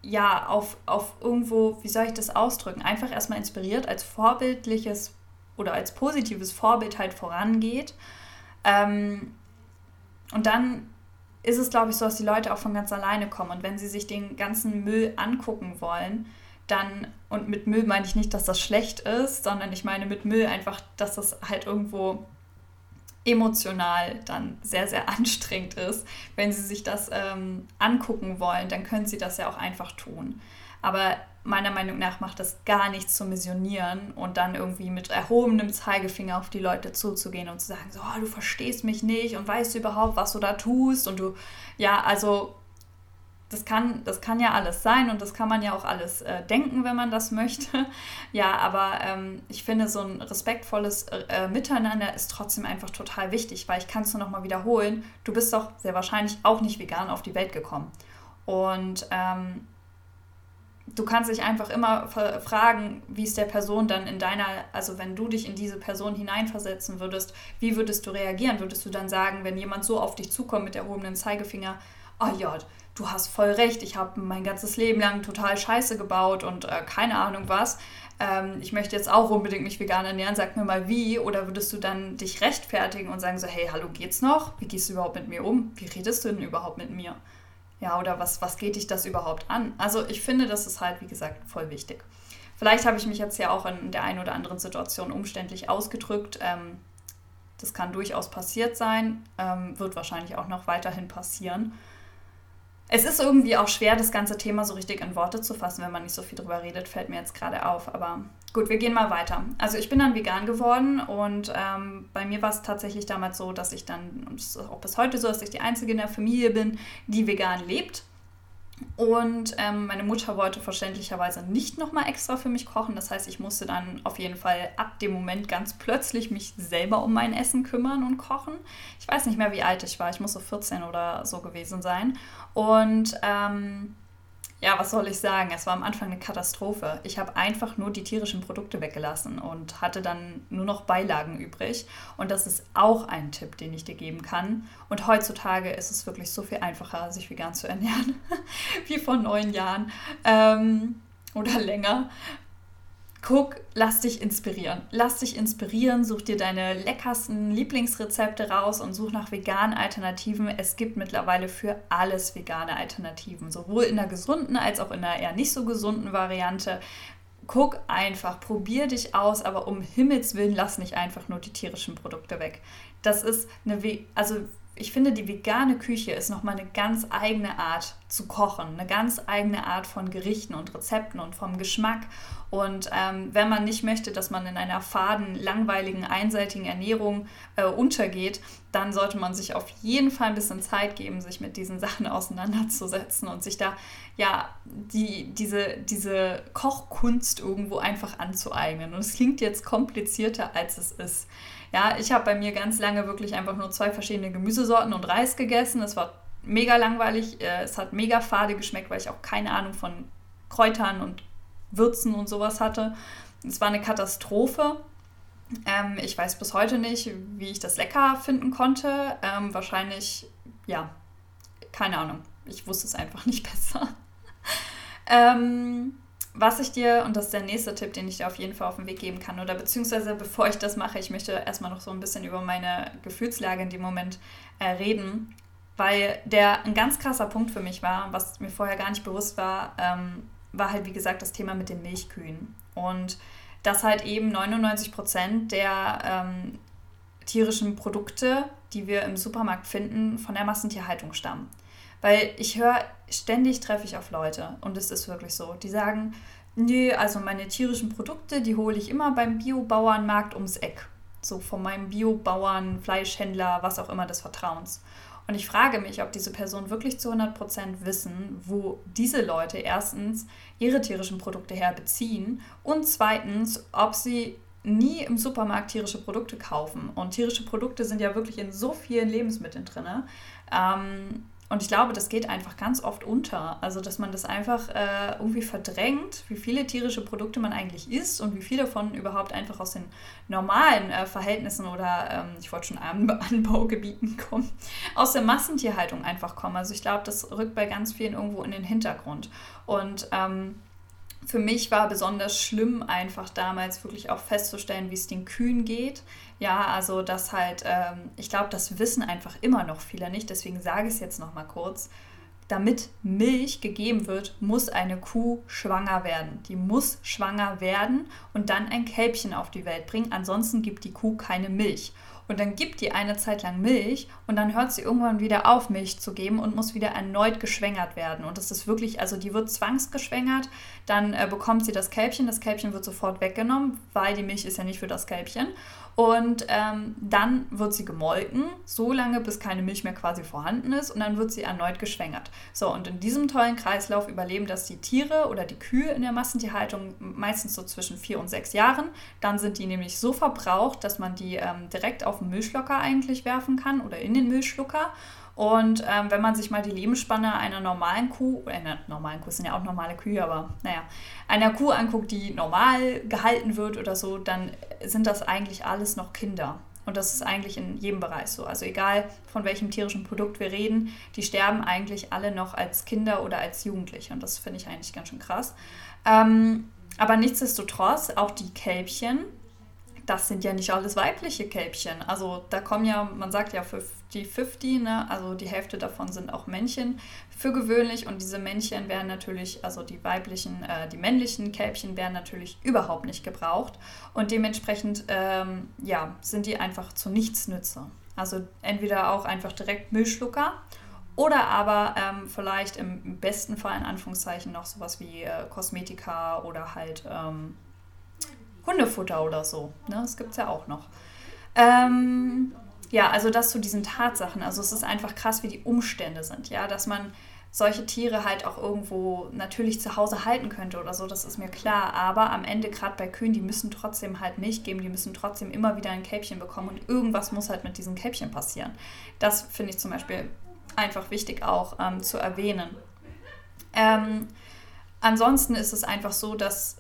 ja auf, auf irgendwo, wie soll ich das ausdrücken, einfach erstmal inspiriert, als vorbildliches oder als positives Vorbild halt vorangeht. Ähm, und dann ist es, glaube ich, so, dass die Leute auch von ganz alleine kommen. Und wenn sie sich den ganzen Müll angucken wollen, dann, und mit Müll meine ich nicht, dass das schlecht ist, sondern ich meine mit Müll einfach, dass das halt irgendwo emotional dann sehr, sehr anstrengend ist. Wenn sie sich das ähm, angucken wollen, dann können sie das ja auch einfach tun. Aber meiner Meinung nach macht das gar nichts zu missionieren und dann irgendwie mit erhobenem Zeigefinger auf die Leute zuzugehen und zu sagen, so, oh, du verstehst mich nicht und weißt überhaupt, was du da tust und du, ja, also das kann, das kann ja alles sein und das kann man ja auch alles äh, denken, wenn man das möchte. Ja, aber ähm, ich finde, so ein respektvolles äh, Miteinander ist trotzdem einfach total wichtig, weil ich kann es nur nochmal wiederholen, du bist doch sehr wahrscheinlich auch nicht vegan auf die Welt gekommen. Und ähm, du kannst dich einfach immer fragen, wie es der Person dann in deiner, also wenn du dich in diese Person hineinversetzen würdest, wie würdest du reagieren? Würdest du dann sagen, wenn jemand so auf dich zukommt mit erhobenen Zeigefinger, oh ja, du hast voll recht, ich habe mein ganzes Leben lang total Scheiße gebaut und äh, keine Ahnung was. Ähm, ich möchte jetzt auch unbedingt mich vegan ernähren, sag mir mal wie. Oder würdest du dann dich rechtfertigen und sagen so, hey, hallo, geht's noch? Wie gehst du überhaupt mit mir um? Wie redest du denn überhaupt mit mir? Ja, oder was, was geht dich das überhaupt an? Also ich finde, das ist halt, wie gesagt, voll wichtig. Vielleicht habe ich mich jetzt ja auch in der einen oder anderen Situation umständlich ausgedrückt. Ähm, das kann durchaus passiert sein, ähm, wird wahrscheinlich auch noch weiterhin passieren. Es ist irgendwie auch schwer, das ganze Thema so richtig in Worte zu fassen, wenn man nicht so viel drüber redet, fällt mir jetzt gerade auf. Aber gut, wir gehen mal weiter. Also ich bin dann vegan geworden und ähm, bei mir war es tatsächlich damals so, dass ich dann, und es ist auch bis heute so, dass ich die Einzige in der Familie bin, die vegan lebt. Und ähm, meine Mutter wollte verständlicherweise nicht nochmal extra für mich kochen. Das heißt, ich musste dann auf jeden Fall ab dem Moment ganz plötzlich mich selber um mein Essen kümmern und kochen. Ich weiß nicht mehr, wie alt ich war. Ich muss so 14 oder so gewesen sein. Und ähm, ja, was soll ich sagen? Es war am Anfang eine Katastrophe. Ich habe einfach nur die tierischen Produkte weggelassen und hatte dann nur noch Beilagen übrig. Und das ist auch ein Tipp, den ich dir geben kann. Und heutzutage ist es wirklich so viel einfacher, sich vegan zu ernähren, wie vor neun Jahren ähm, oder länger guck, lass dich inspirieren. Lass dich inspirieren, such dir deine leckersten Lieblingsrezepte raus und such nach veganen Alternativen. Es gibt mittlerweile für alles vegane Alternativen, sowohl in der gesunden als auch in der eher nicht so gesunden Variante. Guck einfach, probier dich aus, aber um Himmels Willen lass nicht einfach nur die tierischen Produkte weg. Das ist eine, We also ich finde, die vegane Küche ist nochmal eine ganz eigene Art zu kochen, eine ganz eigene Art von Gerichten und Rezepten und vom Geschmack. Und ähm, wenn man nicht möchte, dass man in einer faden, langweiligen, einseitigen Ernährung äh, untergeht, dann sollte man sich auf jeden Fall ein bisschen Zeit geben, sich mit diesen Sachen auseinanderzusetzen und sich da ja die, diese, diese Kochkunst irgendwo einfach anzueignen. Und es klingt jetzt komplizierter, als es ist. Ja, ich habe bei mir ganz lange wirklich einfach nur zwei verschiedene Gemüsesorten und Reis gegessen. Es war mega langweilig. Äh, es hat mega fade geschmeckt, weil ich auch keine Ahnung von Kräutern und Würzen und sowas hatte. Es war eine Katastrophe. Ähm, ich weiß bis heute nicht, wie ich das lecker finden konnte. Ähm, wahrscheinlich, ja, keine Ahnung. Ich wusste es einfach nicht besser. ähm, was ich dir, und das ist der nächste Tipp, den ich dir auf jeden Fall auf den Weg geben kann, oder beziehungsweise bevor ich das mache, ich möchte erstmal noch so ein bisschen über meine Gefühlslage in dem Moment äh, reden, weil der ein ganz krasser Punkt für mich war, was mir vorher gar nicht bewusst war, ähm, war halt wie gesagt das Thema mit den Milchkühen. Und dass halt eben 99 Prozent der ähm, tierischen Produkte, die wir im Supermarkt finden, von der Massentierhaltung stammen. Weil ich höre, ständig treffe ich auf Leute und es ist wirklich so, die sagen, nö, also meine tierischen Produkte, die hole ich immer beim Biobauernmarkt ums Eck. So von meinem Biobauern, Fleischhändler, was auch immer des Vertrauens. Und ich frage mich, ob diese Personen wirklich zu 100% wissen, wo diese Leute erstens ihre tierischen Produkte herbeziehen und zweitens, ob sie nie im Supermarkt tierische Produkte kaufen. Und tierische Produkte sind ja wirklich in so vielen Lebensmitteln drin. Ähm, und ich glaube, das geht einfach ganz oft unter. Also, dass man das einfach äh, irgendwie verdrängt, wie viele tierische Produkte man eigentlich isst und wie viel davon überhaupt einfach aus den normalen äh, Verhältnissen oder, ähm, ich wollte schon An Anbaugebieten kommen, aus der Massentierhaltung einfach kommen. Also, ich glaube, das rückt bei ganz vielen irgendwo in den Hintergrund. Und ähm, für mich war besonders schlimm, einfach damals wirklich auch festzustellen, wie es den Kühen geht. Ja, also das halt, ähm, ich glaube, das wissen einfach immer noch viele nicht. Deswegen sage ich es jetzt nochmal kurz. Damit Milch gegeben wird, muss eine Kuh schwanger werden. Die muss schwanger werden und dann ein Kälbchen auf die Welt bringen. Ansonsten gibt die Kuh keine Milch. Und dann gibt die eine Zeit lang Milch und dann hört sie irgendwann wieder auf, Milch zu geben und muss wieder erneut geschwängert werden. Und das ist wirklich, also die wird zwangsgeschwängert, dann äh, bekommt sie das Kälbchen, das Kälbchen wird sofort weggenommen, weil die Milch ist ja nicht für das Kälbchen. Und ähm, dann wird sie gemolken, so lange, bis keine Milch mehr quasi vorhanden ist. Und dann wird sie erneut geschwängert. So, und in diesem tollen Kreislauf überleben das die Tiere oder die Kühe in der Massentierhaltung meistens so zwischen vier und sechs Jahren. Dann sind die nämlich so verbraucht, dass man die ähm, direkt auf den Milchschlucker eigentlich werfen kann oder in den Milchschlucker. Und ähm, wenn man sich mal die Lebensspanne einer normalen Kuh, einer normalen Kuh sind ja auch normale Kühe, aber naja, einer Kuh anguckt, die normal gehalten wird oder so, dann sind das eigentlich alles noch Kinder. Und das ist eigentlich in jedem Bereich so. Also egal von welchem tierischen Produkt wir reden, die sterben eigentlich alle noch als Kinder oder als Jugendliche. Und das finde ich eigentlich ganz schön krass. Ähm, aber nichtsdestotrotz, auch die Kälbchen, das sind ja nicht alles weibliche Kälbchen. Also da kommen ja, man sagt ja 50-50, ne? also die Hälfte davon sind auch Männchen für gewöhnlich und diese Männchen werden natürlich, also die weiblichen, äh, die männlichen Kälbchen werden natürlich überhaupt nicht gebraucht und dementsprechend ähm, ja, sind die einfach zu nichts nütze. Also entweder auch einfach direkt Müllschlucker oder aber ähm, vielleicht im besten Fall in Anführungszeichen noch sowas wie äh, Kosmetika oder halt ähm, Hundefutter oder so. Ne? Das gibt es ja auch noch. Ähm, ja, also das zu diesen Tatsachen. Also es ist einfach krass, wie die Umstände sind, ja, dass man solche Tiere halt auch irgendwo natürlich zu Hause halten könnte oder so, das ist mir klar. Aber am Ende, gerade bei Kühen, die müssen trotzdem halt Milch geben, die müssen trotzdem immer wieder ein Kälbchen bekommen und irgendwas muss halt mit diesen Kälbchen passieren. Das finde ich zum Beispiel einfach wichtig auch ähm, zu erwähnen. Ähm, ansonsten ist es einfach so, dass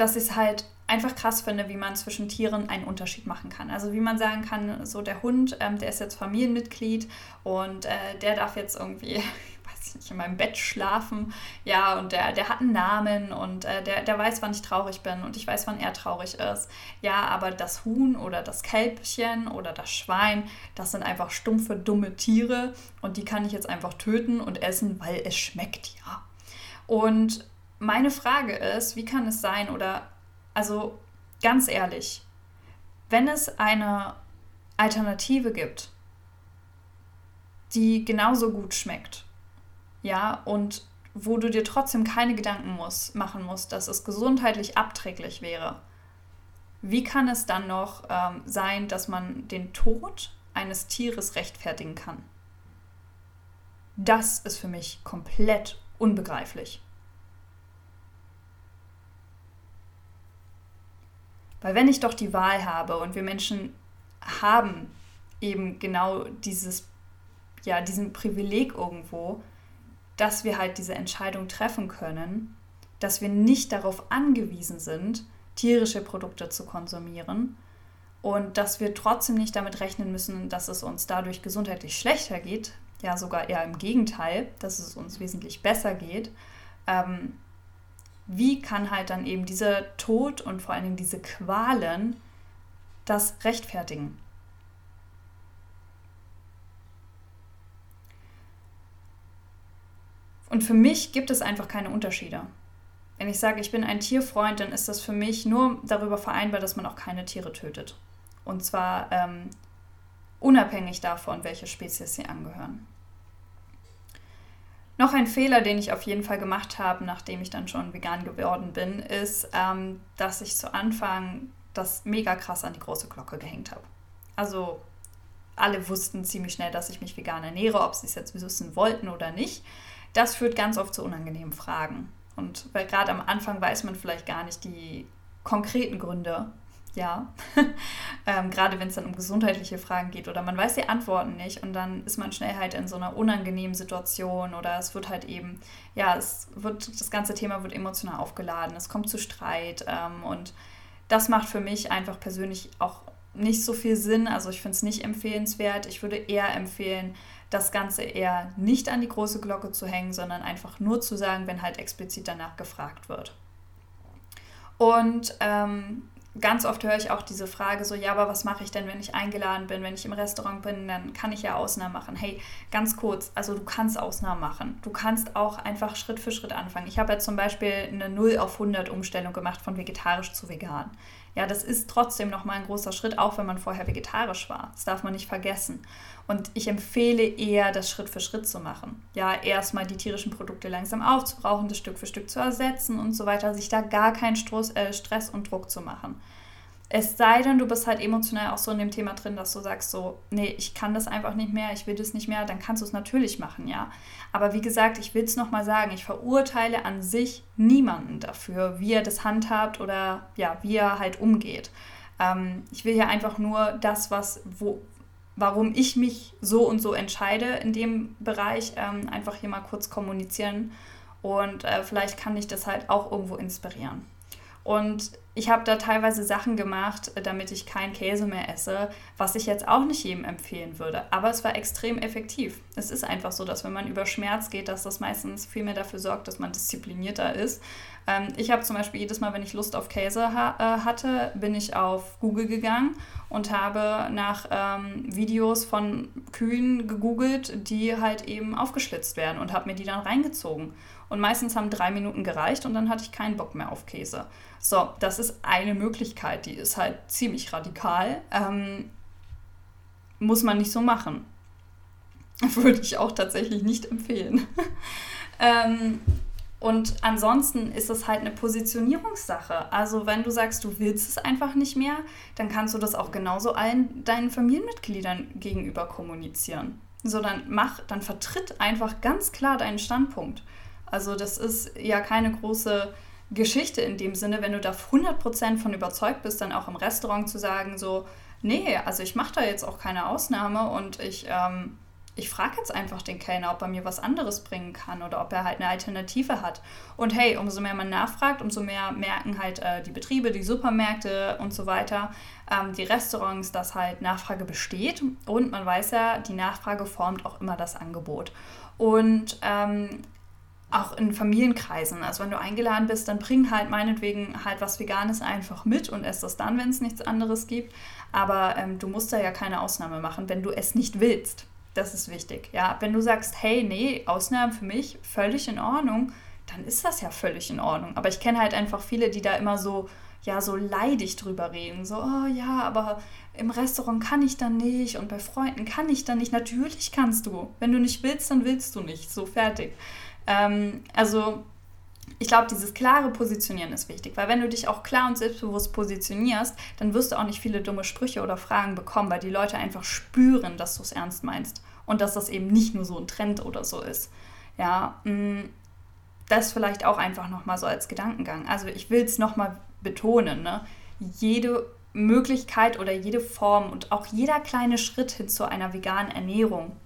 dass ich es halt einfach krass finde, wie man zwischen Tieren einen Unterschied machen kann. Also wie man sagen kann, so der Hund, ähm, der ist jetzt Familienmitglied und äh, der darf jetzt irgendwie, ich weiß nicht, in meinem Bett schlafen, ja, und der, der hat einen Namen und äh, der, der weiß, wann ich traurig bin und ich weiß, wann er traurig ist. Ja, aber das Huhn oder das Kälbchen oder das Schwein, das sind einfach stumpfe, dumme Tiere und die kann ich jetzt einfach töten und essen, weil es schmeckt, ja. Und meine Frage ist, wie kann es sein oder, also ganz ehrlich, wenn es eine Alternative gibt, die genauso gut schmeckt, ja, und wo du dir trotzdem keine Gedanken muss, machen musst, dass es gesundheitlich abträglich wäre, wie kann es dann noch ähm, sein, dass man den Tod eines Tieres rechtfertigen kann? Das ist für mich komplett unbegreiflich. Weil wenn ich doch die Wahl habe und wir Menschen haben eben genau dieses, ja, diesen Privileg irgendwo, dass wir halt diese Entscheidung treffen können, dass wir nicht darauf angewiesen sind, tierische Produkte zu konsumieren und dass wir trotzdem nicht damit rechnen müssen, dass es uns dadurch gesundheitlich schlechter geht, ja sogar eher im Gegenteil, dass es uns wesentlich besser geht, ähm, wie kann halt dann eben dieser Tod und vor allen Dingen diese Qualen das rechtfertigen? Und für mich gibt es einfach keine Unterschiede. Wenn ich sage, ich bin ein Tierfreund, dann ist das für mich nur darüber vereinbar, dass man auch keine Tiere tötet. Und zwar ähm, unabhängig davon, welche Spezies sie angehören. Noch ein Fehler, den ich auf jeden Fall gemacht habe, nachdem ich dann schon vegan geworden bin, ist, ähm, dass ich zu Anfang das mega krass an die große Glocke gehängt habe. Also alle wussten ziemlich schnell, dass ich mich vegan ernähre, ob sie es jetzt wissen wollten oder nicht. Das führt ganz oft zu unangenehmen Fragen. Und weil gerade am Anfang weiß man vielleicht gar nicht die konkreten Gründe, ja, ähm, gerade wenn es dann um gesundheitliche Fragen geht oder man weiß die Antworten nicht und dann ist man schnell halt in so einer unangenehmen Situation oder es wird halt eben, ja, es wird, das ganze Thema wird emotional aufgeladen, es kommt zu Streit ähm, und das macht für mich einfach persönlich auch nicht so viel Sinn, also ich finde es nicht empfehlenswert. Ich würde eher empfehlen, das Ganze eher nicht an die große Glocke zu hängen, sondern einfach nur zu sagen, wenn halt explizit danach gefragt wird. Und ähm, ganz oft höre ich auch diese Frage so, ja, aber was mache ich denn, wenn ich eingeladen bin, wenn ich im Restaurant bin, dann kann ich ja Ausnahmen machen. Hey, ganz kurz, also du kannst Ausnahmen machen. Du kannst auch einfach Schritt für Schritt anfangen. Ich habe ja zum Beispiel eine 0 auf 100 Umstellung gemacht von vegetarisch zu vegan. Ja, das ist trotzdem nochmal ein großer Schritt, auch wenn man vorher vegetarisch war. Das darf man nicht vergessen. Und ich empfehle eher, das Schritt für Schritt zu machen. Ja, erstmal die tierischen Produkte langsam aufzubrauchen, das Stück für Stück zu ersetzen und so weiter, sich da gar keinen Stress, äh, Stress und Druck zu machen. Es sei denn, du bist halt emotional auch so in dem Thema drin, dass du sagst so, nee, ich kann das einfach nicht mehr, ich will das nicht mehr, dann kannst du es natürlich machen, ja. Aber wie gesagt, ich will es nochmal sagen, ich verurteile an sich niemanden dafür, wie er das handhabt oder ja, wie er halt umgeht. Ähm, ich will ja einfach nur das, was, wo, warum ich mich so und so entscheide in dem Bereich, ähm, einfach hier mal kurz kommunizieren und äh, vielleicht kann ich das halt auch irgendwo inspirieren. Und ich habe da teilweise Sachen gemacht, äh, damit ich keinen Käse mehr esse, was ich jetzt auch nicht jedem empfehlen würde. Aber es war extrem effektiv. Es ist einfach so, dass wenn man über Schmerz geht, dass das meistens viel mehr dafür sorgt, dass man disziplinierter ist. Ähm, ich habe zum Beispiel jedes Mal, wenn ich Lust auf Käse ha äh, hatte, bin ich auf Google gegangen und habe nach ähm, Videos von Kühen gegoogelt, die halt eben aufgeschlitzt werden und habe mir die dann reingezogen. Und meistens haben drei Minuten gereicht und dann hatte ich keinen Bock mehr auf Käse. So, das ist eine Möglichkeit, die ist halt ziemlich radikal. Ähm, muss man nicht so machen. Würde ich auch tatsächlich nicht empfehlen. ähm, und ansonsten ist es halt eine Positionierungssache. Also wenn du sagst, du willst es einfach nicht mehr, dann kannst du das auch genauso allen deinen Familienmitgliedern gegenüber kommunizieren. So, dann mach, dann vertritt einfach ganz klar deinen Standpunkt. Also das ist ja keine große Geschichte in dem Sinne, wenn du da 100% von überzeugt bist, dann auch im Restaurant zu sagen, so, nee, also ich mache da jetzt auch keine Ausnahme und ich, ähm, ich frage jetzt einfach den Kellner, ob er mir was anderes bringen kann oder ob er halt eine Alternative hat. Und hey, umso mehr man nachfragt, umso mehr merken halt äh, die Betriebe, die Supermärkte und so weiter, ähm, die Restaurants, dass halt Nachfrage besteht. Und man weiß ja, die Nachfrage formt auch immer das Angebot. Und ähm, auch in Familienkreisen. Also wenn du eingeladen bist, dann bring halt meinetwegen halt was Veganes einfach mit und ess das dann, wenn es nichts anderes gibt. Aber ähm, du musst da ja keine Ausnahme machen, wenn du es nicht willst. Das ist wichtig. Ja, wenn du sagst, hey, nee, Ausnahmen für mich völlig in Ordnung, dann ist das ja völlig in Ordnung. Aber ich kenne halt einfach viele, die da immer so, ja, so leidig drüber reden. So, oh ja, aber im Restaurant kann ich dann nicht und bei Freunden kann ich dann nicht. Natürlich kannst du. Wenn du nicht willst, dann willst du nicht. So fertig. Ähm, also ich glaube, dieses klare Positionieren ist wichtig, weil wenn du dich auch klar und selbstbewusst positionierst, dann wirst du auch nicht viele dumme Sprüche oder Fragen bekommen, weil die Leute einfach spüren, dass du es ernst meinst und dass das eben nicht nur so ein Trend oder so ist. Ja, mm, das vielleicht auch einfach nochmal so als Gedankengang. Also ich will es nochmal betonen, ne? jede Möglichkeit oder jede Form und auch jeder kleine Schritt hin zu einer veganen Ernährung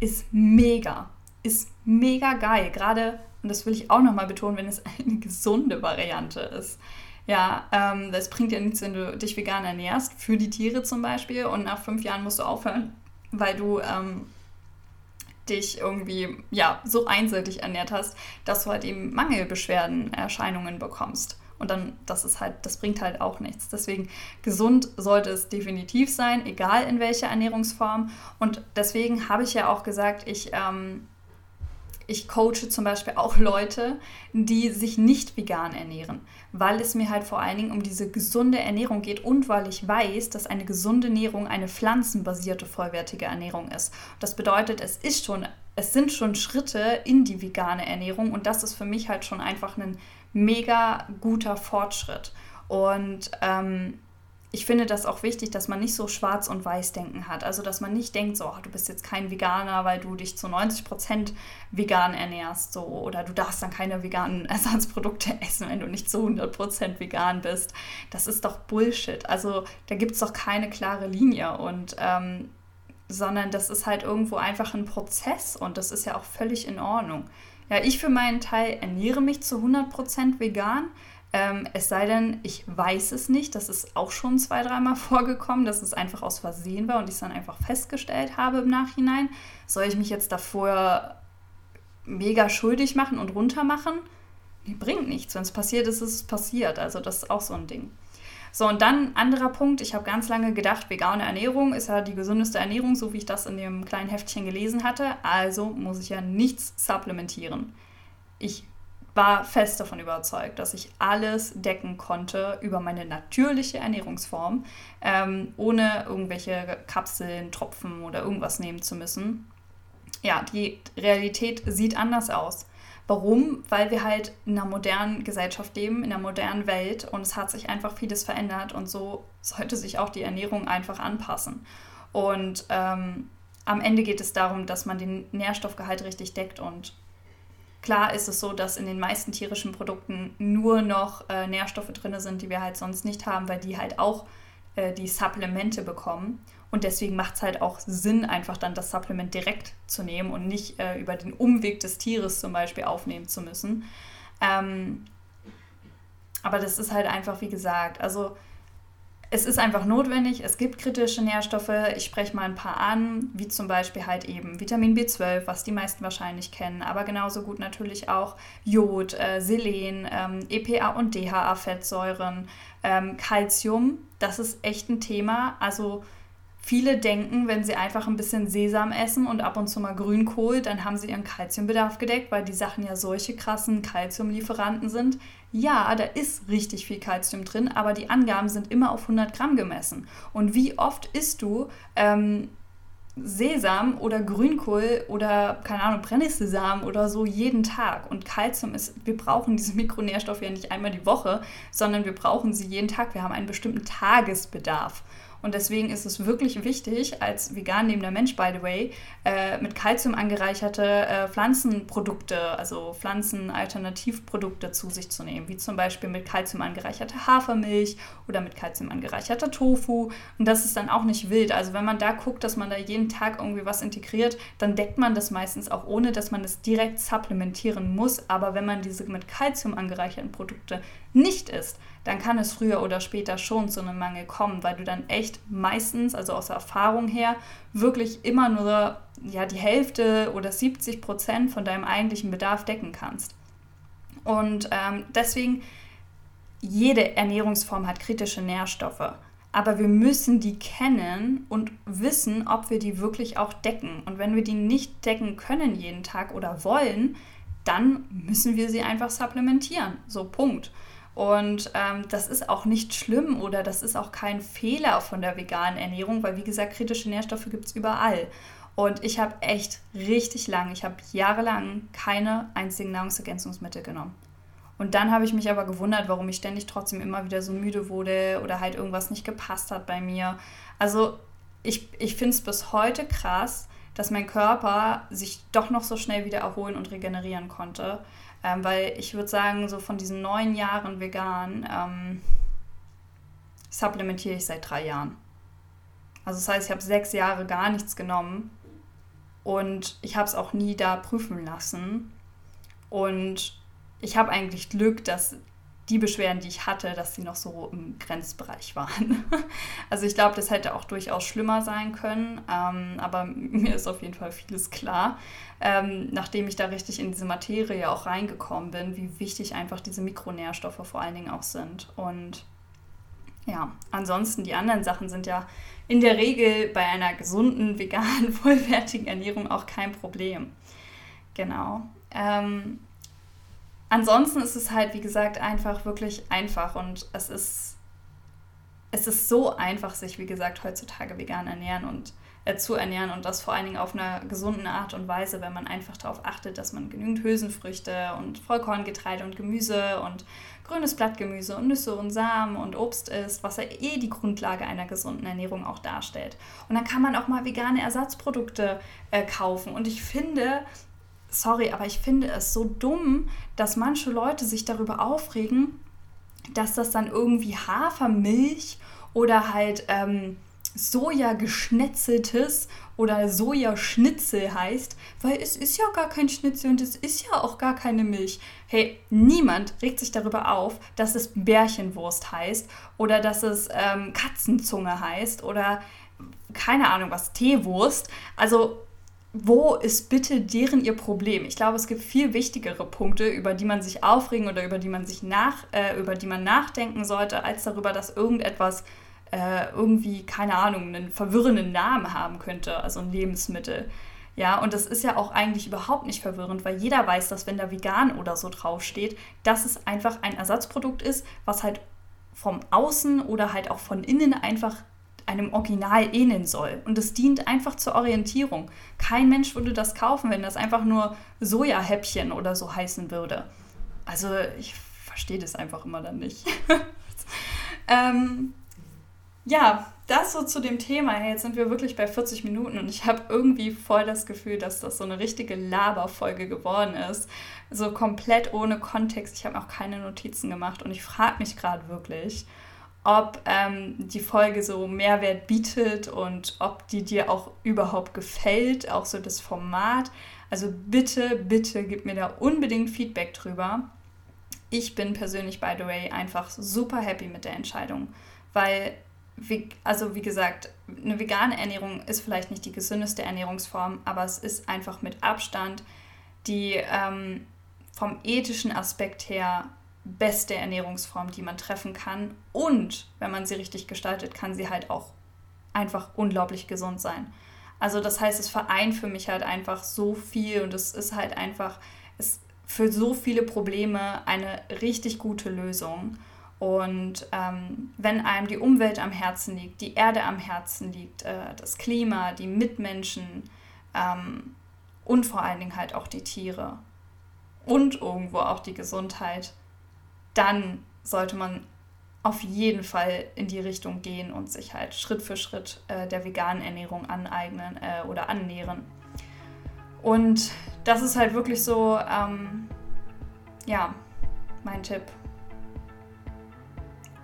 ist mega ist mega geil. Gerade, und das will ich auch nochmal betonen, wenn es eine gesunde Variante ist. Ja, ähm, das bringt ja nichts, wenn du dich vegan ernährst, für die Tiere zum Beispiel, und nach fünf Jahren musst du aufhören, weil du ähm, dich irgendwie ja so einseitig ernährt hast, dass du halt eben Mangelbeschwerden, Erscheinungen bekommst. Und dann, das ist halt, das bringt halt auch nichts. Deswegen gesund sollte es definitiv sein, egal in welcher Ernährungsform. Und deswegen habe ich ja auch gesagt, ich ähm, ich coache zum Beispiel auch Leute, die sich nicht vegan ernähren, weil es mir halt vor allen Dingen um diese gesunde Ernährung geht und weil ich weiß, dass eine gesunde Ernährung eine pflanzenbasierte vollwertige Ernährung ist. Das bedeutet, es ist schon, es sind schon Schritte in die vegane Ernährung und das ist für mich halt schon einfach ein mega guter Fortschritt. Und ähm, ich finde das auch wichtig, dass man nicht so schwarz und weiß denken hat. Also, dass man nicht denkt, so, oh, du bist jetzt kein Veganer, weil du dich zu 90 Prozent vegan ernährst, so, oder du darfst dann keine veganen Ersatzprodukte essen, wenn du nicht zu 100 Prozent vegan bist. Das ist doch Bullshit. Also, da gibt es doch keine klare Linie und, ähm, sondern das ist halt irgendwo einfach ein Prozess und das ist ja auch völlig in Ordnung. Ja, ich für meinen Teil ernähre mich zu 100 Prozent vegan ähm, es sei denn, ich weiß es nicht. Das ist auch schon zwei, dreimal vorgekommen, dass es einfach aus Versehen war und ich es dann einfach festgestellt habe im Nachhinein. Soll ich mich jetzt davor mega schuldig machen und runtermachen? Nee, bringt nichts. Wenn es passiert ist, ist es passiert. Also das ist auch so ein Ding. So, und dann anderer Punkt. Ich habe ganz lange gedacht, vegane Ernährung ist ja die gesündeste Ernährung, so wie ich das in dem kleinen Heftchen gelesen hatte. Also muss ich ja nichts supplementieren. Ich war fest davon überzeugt, dass ich alles decken konnte über meine natürliche Ernährungsform, ähm, ohne irgendwelche Kapseln, Tropfen oder irgendwas nehmen zu müssen. Ja, die Realität sieht anders aus. Warum? Weil wir halt in einer modernen Gesellschaft leben, in einer modernen Welt und es hat sich einfach vieles verändert und so sollte sich auch die Ernährung einfach anpassen. Und ähm, am Ende geht es darum, dass man den Nährstoffgehalt richtig deckt und Klar ist es so, dass in den meisten tierischen Produkten nur noch äh, Nährstoffe drin sind, die wir halt sonst nicht haben, weil die halt auch äh, die Supplemente bekommen. Und deswegen macht es halt auch Sinn, einfach dann das Supplement direkt zu nehmen und nicht äh, über den Umweg des Tieres zum Beispiel aufnehmen zu müssen. Ähm, aber das ist halt einfach, wie gesagt, also es ist einfach notwendig, es gibt kritische Nährstoffe, ich spreche mal ein paar an, wie zum Beispiel halt eben Vitamin B12, was die meisten wahrscheinlich kennen, aber genauso gut natürlich auch Jod, äh, Selen, ähm, EPA und DHA-Fettsäuren, ähm, Calcium, das ist echt ein Thema, also Viele denken, wenn sie einfach ein bisschen Sesam essen und ab und zu mal Grünkohl, dann haben sie ihren Kalziumbedarf gedeckt, weil die Sachen ja solche krassen Kalziumlieferanten sind. Ja, da ist richtig viel Kalzium drin, aber die Angaben sind immer auf 100 Gramm gemessen. Und wie oft isst du ähm, Sesam oder Grünkohl oder, keine Ahnung, Brennnesselsamen oder so jeden Tag. Und Kalzium ist, wir brauchen diese Mikronährstoffe ja nicht einmal die Woche, sondern wir brauchen sie jeden Tag. Wir haben einen bestimmten Tagesbedarf. Und deswegen ist es wirklich wichtig, als vegan lebender Mensch, by the way, äh, mit Kalzium angereicherte äh, Pflanzenprodukte, also Pflanzenalternativprodukte zu sich zu nehmen, wie zum Beispiel mit Kalzium angereicherte Hafermilch oder mit Kalzium angereicherter Tofu. Und das ist dann auch nicht wild. Also wenn man da guckt, dass man da jeden Tag irgendwie was integriert, dann deckt man das meistens auch ohne, dass man das direkt supplementieren muss. Aber wenn man diese mit Kalzium angereicherten Produkte nicht isst, dann kann es früher oder später schon zu einem Mangel kommen, weil du dann echt meistens, also aus Erfahrung her, wirklich immer nur ja, die Hälfte oder 70 Prozent von deinem eigentlichen Bedarf decken kannst. Und ähm, deswegen, jede Ernährungsform hat kritische Nährstoffe. Aber wir müssen die kennen und wissen, ob wir die wirklich auch decken. Und wenn wir die nicht decken können jeden Tag oder wollen, dann müssen wir sie einfach supplementieren. So, Punkt. Und ähm, das ist auch nicht schlimm oder das ist auch kein Fehler von der veganen Ernährung, weil wie gesagt, kritische Nährstoffe gibt es überall. Und ich habe echt richtig lang, ich habe jahrelang keine einzigen Nahrungsergänzungsmittel genommen. Und dann habe ich mich aber gewundert, warum ich ständig trotzdem immer wieder so müde wurde oder halt irgendwas nicht gepasst hat bei mir. Also ich, ich finde es bis heute krass, dass mein Körper sich doch noch so schnell wieder erholen und regenerieren konnte. Ähm, weil ich würde sagen, so von diesen neun Jahren vegan ähm, supplementiere ich seit drei Jahren. Also das heißt, ich habe sechs Jahre gar nichts genommen und ich habe es auch nie da prüfen lassen. Und ich habe eigentlich Glück, dass die Beschwerden, die ich hatte, dass sie noch so im Grenzbereich waren. Also ich glaube, das hätte auch durchaus schlimmer sein können, ähm, aber mir ist auf jeden Fall vieles klar, ähm, nachdem ich da richtig in diese Materie auch reingekommen bin, wie wichtig einfach diese Mikronährstoffe vor allen Dingen auch sind. Und ja, ansonsten die anderen Sachen sind ja in der Regel bei einer gesunden, veganen, vollwertigen Ernährung auch kein Problem. Genau. Ähm, ansonsten ist es halt, wie gesagt, einfach wirklich einfach und es ist, es ist so einfach, sich, wie gesagt, heutzutage vegan ernähren und äh, zu ernähren und das vor allen Dingen auf einer gesunden Art und Weise, wenn man einfach darauf achtet, dass man genügend Hülsenfrüchte und Vollkorngetreide und Gemüse und grünes Blattgemüse und Nüsse und Samen und Obst isst, was ja eh die Grundlage einer gesunden Ernährung auch darstellt. Und dann kann man auch mal vegane Ersatzprodukte äh, kaufen. Und ich finde, sorry, aber ich finde es so dumm, dass manche Leute sich darüber aufregen, dass das dann irgendwie Hafermilch oder halt ähm, Soja-geschnetzeltes oder Sojaschnitzel heißt, weil es ist ja gar kein Schnitzel und es ist ja auch gar keine Milch. Hey, niemand regt sich darüber auf, dass es Bärchenwurst heißt oder dass es ähm, Katzenzunge heißt oder keine Ahnung was, Teewurst. Also wo ist bitte deren ihr Problem? Ich glaube, es gibt viel wichtigere Punkte, über die man sich aufregen oder über die man sich nach, äh, über die man nachdenken sollte, als darüber, dass irgendetwas äh, irgendwie, keine Ahnung, einen verwirrenden Namen haben könnte, also ein Lebensmittel. Ja, und das ist ja auch eigentlich überhaupt nicht verwirrend, weil jeder weiß, dass wenn da vegan oder so draufsteht, dass es einfach ein Ersatzprodukt ist, was halt vom Außen oder halt auch von innen einfach einem Original ähneln soll. Und es dient einfach zur Orientierung. Kein Mensch würde das kaufen, wenn das einfach nur Sojahäppchen oder so heißen würde. Also ich verstehe das einfach immer dann nicht. ähm, ja, das so zu dem Thema. Jetzt sind wir wirklich bei 40 Minuten und ich habe irgendwie voll das Gefühl, dass das so eine richtige Laberfolge geworden ist. So komplett ohne Kontext. Ich habe auch keine Notizen gemacht und ich frage mich gerade wirklich, ob ähm, die Folge so Mehrwert bietet und ob die dir auch überhaupt gefällt, auch so das Format. Also bitte, bitte gib mir da unbedingt Feedback drüber. Ich bin persönlich, by the way, einfach super happy mit der Entscheidung, weil, also wie gesagt, eine vegane Ernährung ist vielleicht nicht die gesündeste Ernährungsform, aber es ist einfach mit Abstand die ähm, vom ethischen Aspekt her beste Ernährungsform, die man treffen kann. Und wenn man sie richtig gestaltet, kann sie halt auch einfach unglaublich gesund sein. Also das heißt, es vereint für mich halt einfach so viel und es ist halt einfach es für so viele Probleme eine richtig gute Lösung. Und ähm, wenn einem die Umwelt am Herzen liegt, die Erde am Herzen liegt, äh, das Klima, die Mitmenschen ähm, und vor allen Dingen halt auch die Tiere und irgendwo auch die Gesundheit, dann sollte man auf jeden Fall in die Richtung gehen und sich halt Schritt für Schritt äh, der veganen Ernährung aneignen äh, oder annähern. Und das ist halt wirklich so, ähm, ja, mein Tipp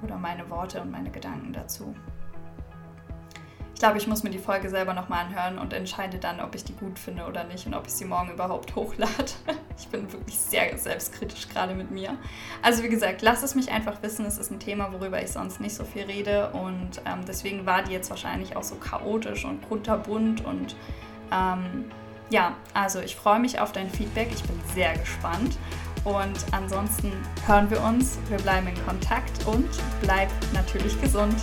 oder meine Worte und meine Gedanken dazu. Ich glaube, ich muss mir die Folge selber nochmal anhören und entscheide dann, ob ich die gut finde oder nicht und ob ich sie morgen überhaupt hochlade. Ich bin wirklich sehr selbstkritisch gerade mit mir. Also wie gesagt, lasst es mich einfach wissen. Es ist ein Thema, worüber ich sonst nicht so viel rede und ähm, deswegen war die jetzt wahrscheinlich auch so chaotisch und kunterbunt und ähm, ja, also ich freue mich auf dein Feedback. Ich bin sehr gespannt. Und ansonsten hören wir uns, wir bleiben in Kontakt und bleib natürlich gesund.